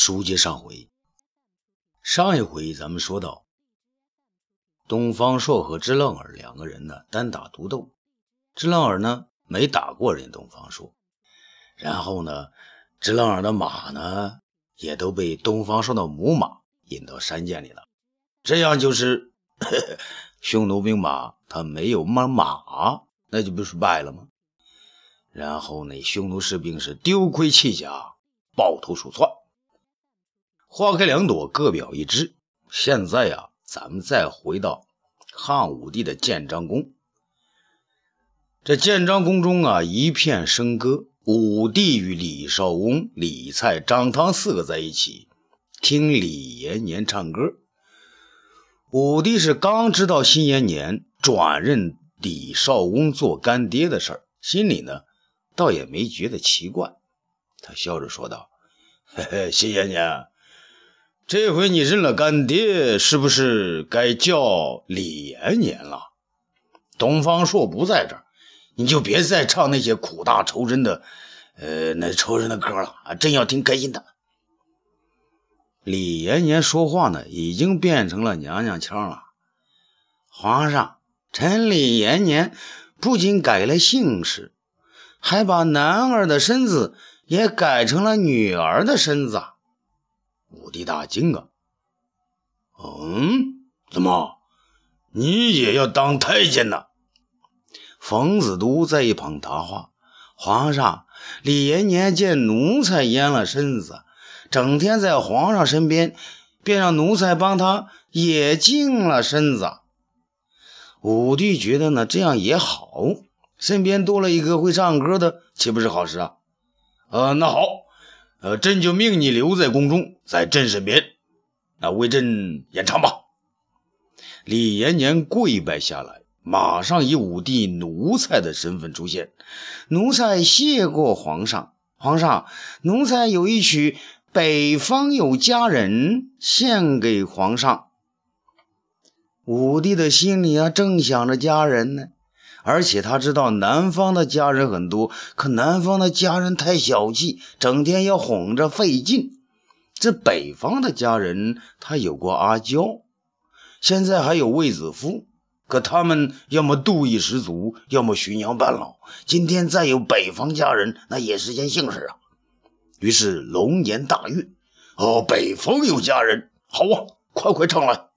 书接上回，上一回咱们说到，东方朔和支楞儿两个人呢单打独斗，支楞儿呢没打过人东方朔，然后呢，支楞儿的马呢也都被东方朔的母马引到山涧里了，这样就是 匈奴兵马他没有马马，那就不是败了吗？然后那匈奴士兵是丢盔弃甲，抱头鼠窜。花开两朵，各表一枝。现在呀，咱们再回到汉武帝的建章宫。这建章宫中啊，一片笙歌。武帝与李少翁、李蔡、张汤四个在一起听李延年唱歌。武帝是刚知道辛延年转任李少翁做干爹的事儿，心里呢，倒也没觉得奇怪。他笑着说道：“嘿嘿，辛延年。”这回你认了干爹，是不是该叫李延年了？东方朔不在这儿，你就别再唱那些苦大仇深的，呃，那仇人的歌了啊！真要听开心的。李延年说话呢，已经变成了娘娘腔了。皇上，臣李延年不仅改了姓氏，还把男儿的身子也改成了女儿的身子。武帝大惊啊！嗯，怎么，你也要当太监呢？冯子都在一旁答话：“皇上，李延年见奴才阉了身子，整天在皇上身边，便让奴才帮他也净了身子。”武帝觉得呢，这样也好，身边多了一个会唱歌的，岂不是好事啊？呃，那好。呃，朕就命你留在宫中，在朕身边，那为朕演唱吧。李延年跪拜下来，马上以武帝奴才的身份出现。奴才谢过皇上，皇上，奴才有一曲《北方有佳人》献给皇上。武帝的心里啊，正想着佳人呢。而且他知道南方的家人很多，可南方的家人太小气，整天要哄着费劲。这北方的家人，他有过阿娇，现在还有卫子夫，可他们要么妒意十足，要么巡洋半老。今天再有北方家人，那也是件幸事啊。于是龙颜大悦，哦，北方有家人，好啊，快快唱来。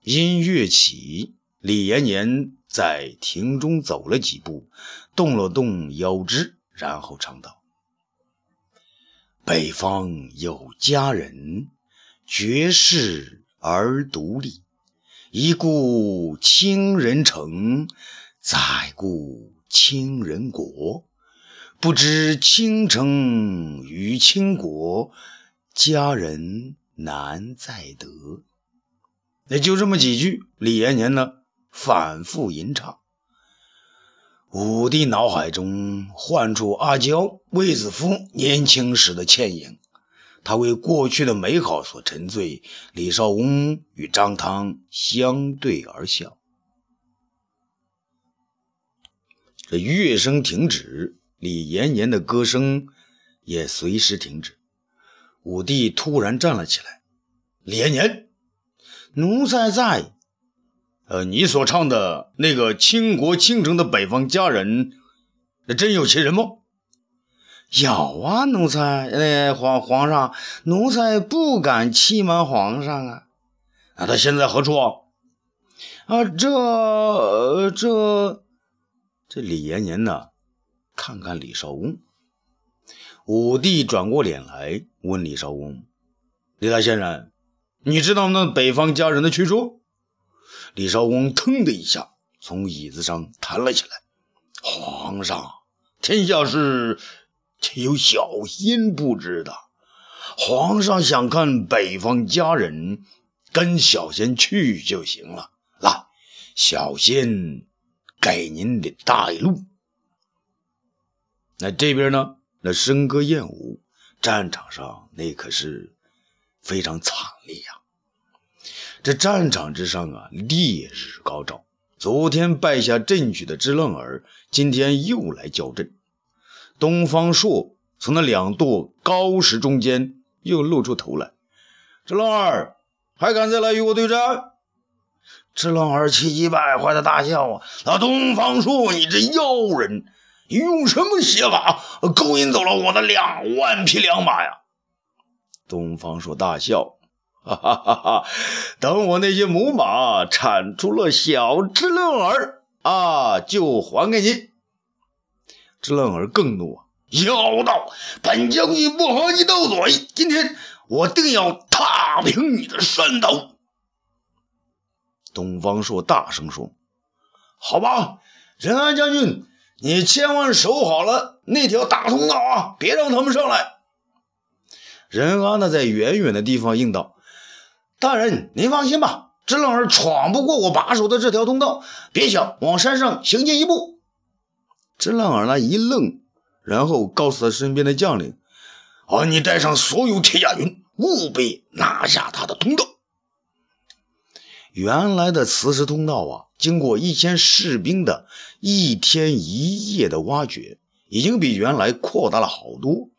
音乐起，李延年。在庭中走了几步，动了动腰肢，然后唱道：“北方有佳人，绝世而独立。一顾倾人城，再顾倾人国。不知倾城与倾国，佳人难再得。”那就这么几句，李延年呢？反复吟唱，武帝脑海中唤出阿娇、卫子夫年轻时的倩影，他为过去的美好所沉醉。李少翁与张汤相对而笑，这乐声停止，李延年的歌声也随时停止。武帝突然站了起来：“李延年，奴才在。”呃，你所唱的那个倾国倾城的北方佳人，那真有其人吗？有啊，奴才，呃，皇皇上，奴才不敢欺瞒皇上啊。那他现在何处？啊，这这这李延年呢？看看李少翁。武帝转过脸来问李少翁：“李大先生，你知道那北方佳人的去处？”李少翁腾的一下从椅子上弹了起来。皇上，天下事岂有小仙不知的。皇上想看北方佳人，跟小仙去就行了。来，小仙给您的带路。那这边呢？那笙歌燕舞，战场上那可是非常惨烈呀。这战场之上啊，烈日高照。昨天败下阵去的支楞儿，今天又来叫阵。东方朔从那两垛高石中间又露出头来。支棱儿，还敢再来与我对战？支棱儿气急败坏的大笑啊！那东方朔，你这妖人，你用什么邪法勾引走了我的两万匹良马呀？东方朔大笑，哈哈哈哈！等我那些母马产出了小支棱儿啊，就还给你。支棱儿更怒啊！妖道，本将军不和你斗嘴，今天我定要踏平你的山头！东方朔大声说：“好吧，任安将军，你千万守好了那条大通道啊，别让他们上来。”任安呢，在远远的地方应道：“大人，您放心吧，支棱儿闯不过我把守的这条通道，别想往山上行进一步。”支棱儿呢一愣。然后告诉他身边的将领：“啊，你带上所有铁甲军，务必拿下他的通道。”原来的磁石通道啊，经过一千士兵的一天一夜的挖掘，已经比原来扩大了好多。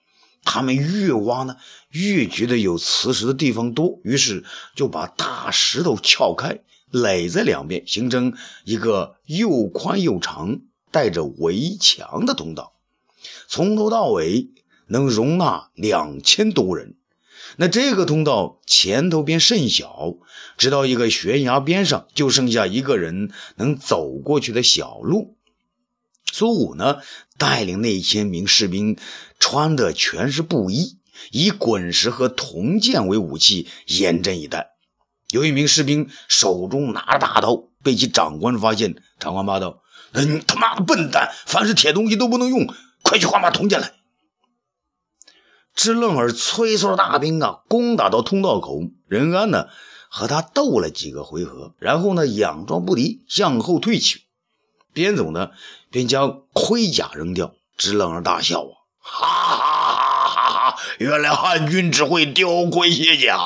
他们越挖呢，越觉得有磁石的地方多，于是就把大石头撬开，垒在两边，形成一个又宽又长、带着围墙的通道。从头到尾能容纳两千多人，那这个通道前头边甚小，直到一个悬崖边上，就剩下一个人能走过去的小路。苏武呢，带领那千名士兵，穿的全是布衣，以滚石和铜剑为武器，严阵以待。有一名士兵手中拿着大刀，被其长官发现，长官骂道：“你他妈的笨蛋，凡是铁东西都不能用。”快去换把铜剑来！支棱儿催促着大兵啊，攻打到通道口。任安呢，和他斗了几个回合，然后呢，佯装不敌，向后退去。边走呢，边将盔甲扔掉。支棱儿大笑啊，哈哈！原来汉军只会丢盔卸甲。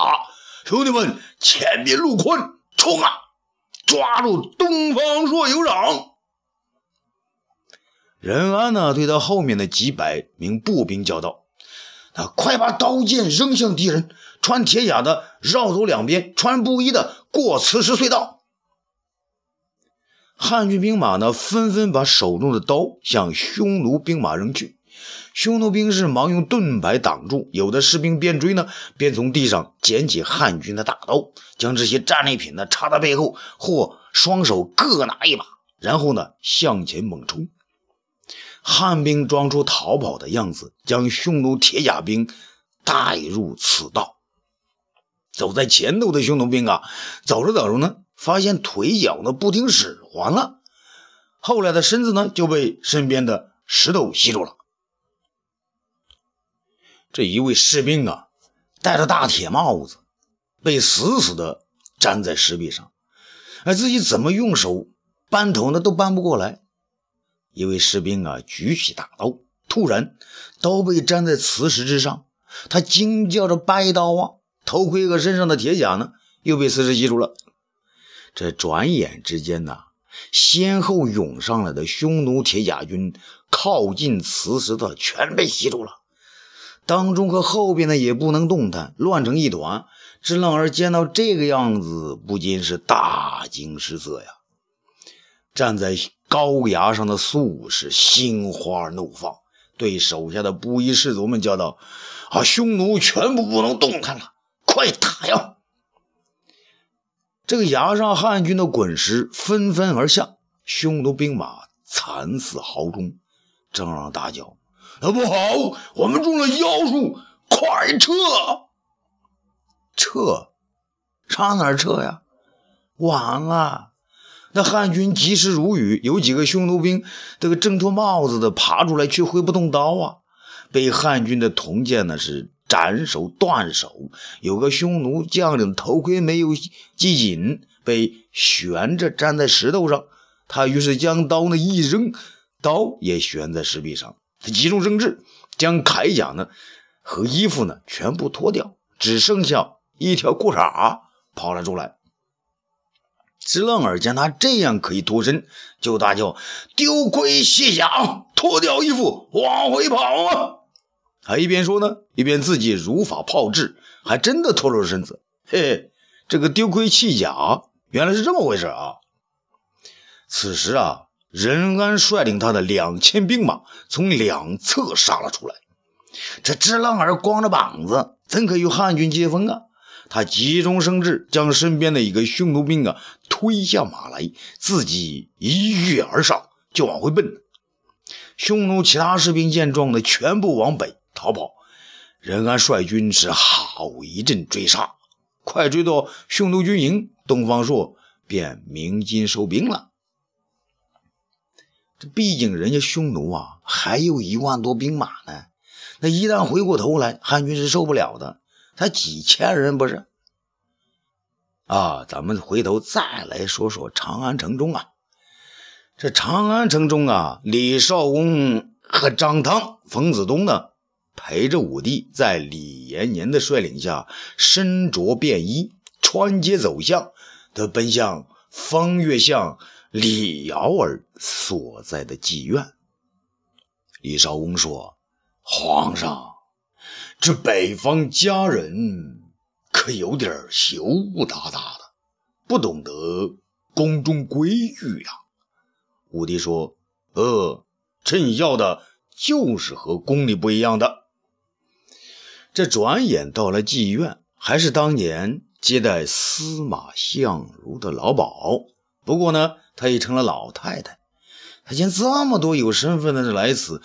兄弟们，前面路宽，冲啊！抓住东方朔酋长！任安呢，对他后面的几百名步兵叫道：“那快把刀剑扔向敌人！穿铁甲的绕走两边，穿布衣的过磁石隧道。”汉军兵马呢，纷纷把手中的刀向匈奴兵马扔去。匈奴兵士忙用盾牌挡住，有的士兵边追呢，边从地上捡起汉军的大刀，将这些战利品呢插在背后，或双手各拿一把，然后呢向前猛冲。汉兵装出逃跑的样子，将匈奴铁甲兵带入此道。走在前头的匈奴兵啊，走着走着呢，发现腿脚呢不听使唤了，后来的身子呢就被身边的石头吸住了。这一位士兵啊，戴着大铁帽子，被死死的粘在石壁上，而自己怎么用手扳头呢，都扳不过来。一位士兵啊，举起大刀，突然刀被粘在磁石之上，他惊叫着掰刀啊！头盔和身上的铁甲呢，又被磁石吸住了。这转眼之间呐，先后涌上来的匈奴铁甲军靠近磁石的全被吸住了，当中和后边的也不能动弹，乱成一团。支棱儿见到这个样子，不禁是大惊失色呀！站在。高崖上的素是心花怒放，对手下的布衣士卒们叫道：“啊，匈奴全部不能动弹了，快打呀！”这个崖上汉军的滚石纷纷而下，匈奴兵马惨死壕中。正让大叫：“，不好，我们中了妖术，快撤！撤，上哪儿撤呀？晚了。”那汉军及时如雨，有几个匈奴兵，这个挣脱帽子的爬出来，却挥不动刀啊！被汉军的铜剑呢是斩首断手。有个匈奴将领头盔没有系紧，被悬着粘在石头上。他于是将刀呢一扔，刀也悬在石壁上。他急中生智，将铠甲呢和衣服呢全部脱掉，只剩下一条裤衩跑了出来。支棱儿见他这样可以脱身，就大叫：“丢盔卸甲，脱掉衣服，往回跑啊！”还一边说呢，一边自己如法炮制，还真的脱了身子。嘿嘿，这个丢盔弃甲，原来是这么回事啊！此时啊，任安率领他的两千兵马从两侧杀了出来。这支浪儿光着膀子，怎可与汉军接风啊？他急中生智，将身边的一个匈奴兵啊推下马来，自己一跃而上，就往回奔。匈奴其他士兵见状呢，全部往北逃跑。任安率军是好一阵追杀，快追到匈奴军营，东方朔便鸣金收兵了。这毕竟人家匈奴啊，还有一万多兵马呢。那一旦回过头来，汉军是受不了的。才几千人不是？啊，咱们回头再来说说长安城中啊。这长安城中啊，李少翁和张汤、冯子东呢，陪着武帝，在李延年的率领下，身着便衣，穿街走巷，他奔向方月巷李瑶儿所在的妓院。李少翁说：“皇上。”这北方佳人可有点羞答答的，不懂得宫中规矩呀。武帝说：“呃，朕要的就是和宫里不一样的。”这转眼到了妓院，还是当年接待司马相如的老鸨。不过呢，她已成了老太太。她见这么多有身份的人来此，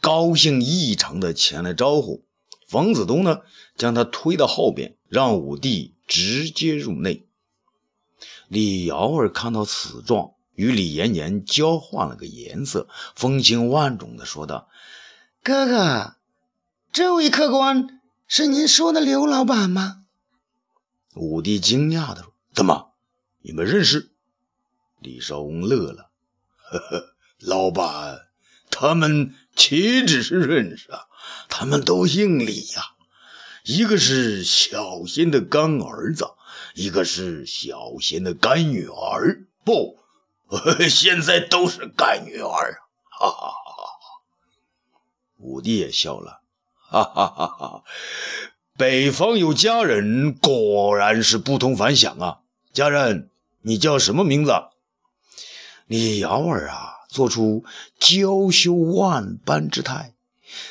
高兴异常的前来招呼。冯子东呢，将她推到后边，让武帝直接入内。李瑶儿看到此状，与李延年交换了个颜色，风情万种的说道：“哥哥，这位客官是您说的刘老板吗？”武帝惊讶的说：“怎么，你们认识？”李少翁乐了：“呵呵，老板，他们岂止是认识啊？”他们都姓李呀，一个是小仙的干儿子，一个是小仙的干女儿。不，现在都是干女儿啊！哈哈哈哈！武帝也笑了，哈哈哈哈！北方有佳人，果然是不同凡响啊！佳人，你叫什么名字？李瑶儿啊，做出娇羞万般之态。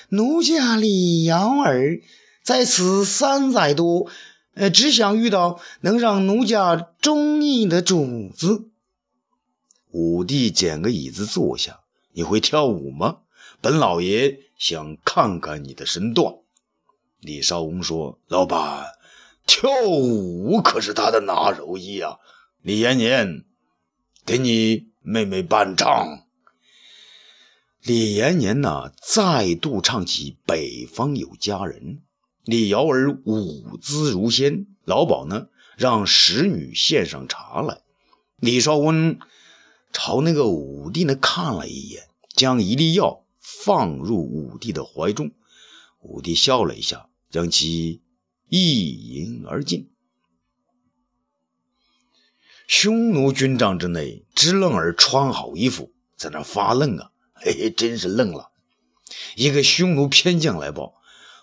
奴家李瑶儿在此三载多，呃，只想遇到能让奴家中意的主子。武帝捡个椅子坐下。你会跳舞吗？本老爷想看看你的身段。李少翁说：“老板，跳舞可是他的拿手艺啊。”李延年，给你妹妹伴唱。李延年呢，再度唱起《北方有佳人》。李瑶儿舞姿如仙，老鸨呢，让使女献上茶来。李少翁朝那个武帝呢看了一眼，将一粒药放入武帝的怀中。武帝笑了一下，将其一饮而尽。匈奴军帐之内，支楞儿穿好衣服，在那发愣啊。嘿嘿，真是愣了！一个匈奴偏将来报：“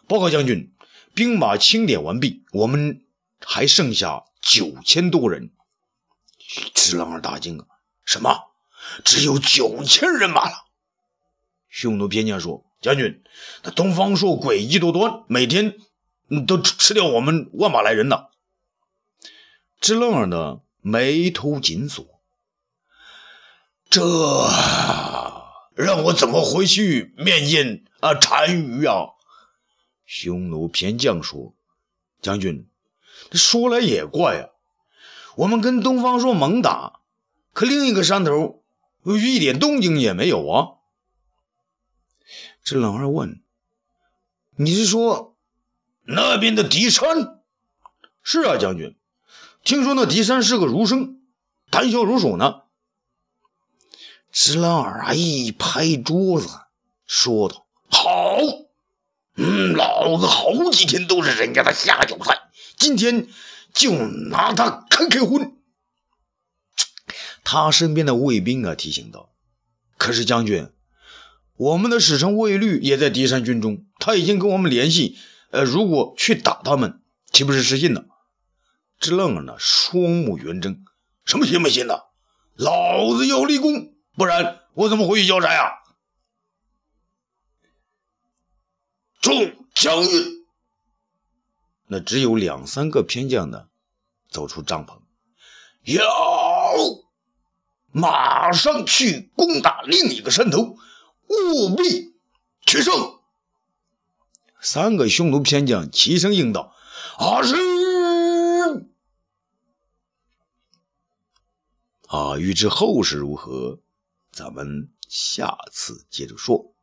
报告将军，兵马清点完毕，我们还剩下九千多人。”支郎儿大惊啊！什么？只有九千人马了？匈奴偏将说：“将军，那东方朔诡计多端，每天都吃掉我们万马来人呢。”支楞儿呢，眉头紧锁，这。让我怎么回去面见啊单于啊？匈奴偏将说：“将军，说来也怪啊，我们跟东方朔猛打，可另一个山头一点动静也没有啊。”这老二问：“你是说那边的敌山？”“是啊，将军，听说那狄山是个儒生，谈笑如鼠呢。”石朗儿啊，一拍桌子，说道：“好，嗯，老子好几天都是人家的下酒菜，今天就拿他开开荤。”他身边的卫兵啊，提醒道：“可是将军，我们的使臣卫律也在狄山军中，他已经跟我们联系。呃，如果去打他们，岂不是失信了？支楞儿呢，双目圆睁，什么信不信的？老子要立功，不然我怎么回去交差呀？众将军，那只有两三个偏将呢，走出帐篷，要马上去攻打另一个山头，务必取胜。三个匈奴偏将齐声应道：“啊是！”啊，欲知后事如何，咱们下次接着说。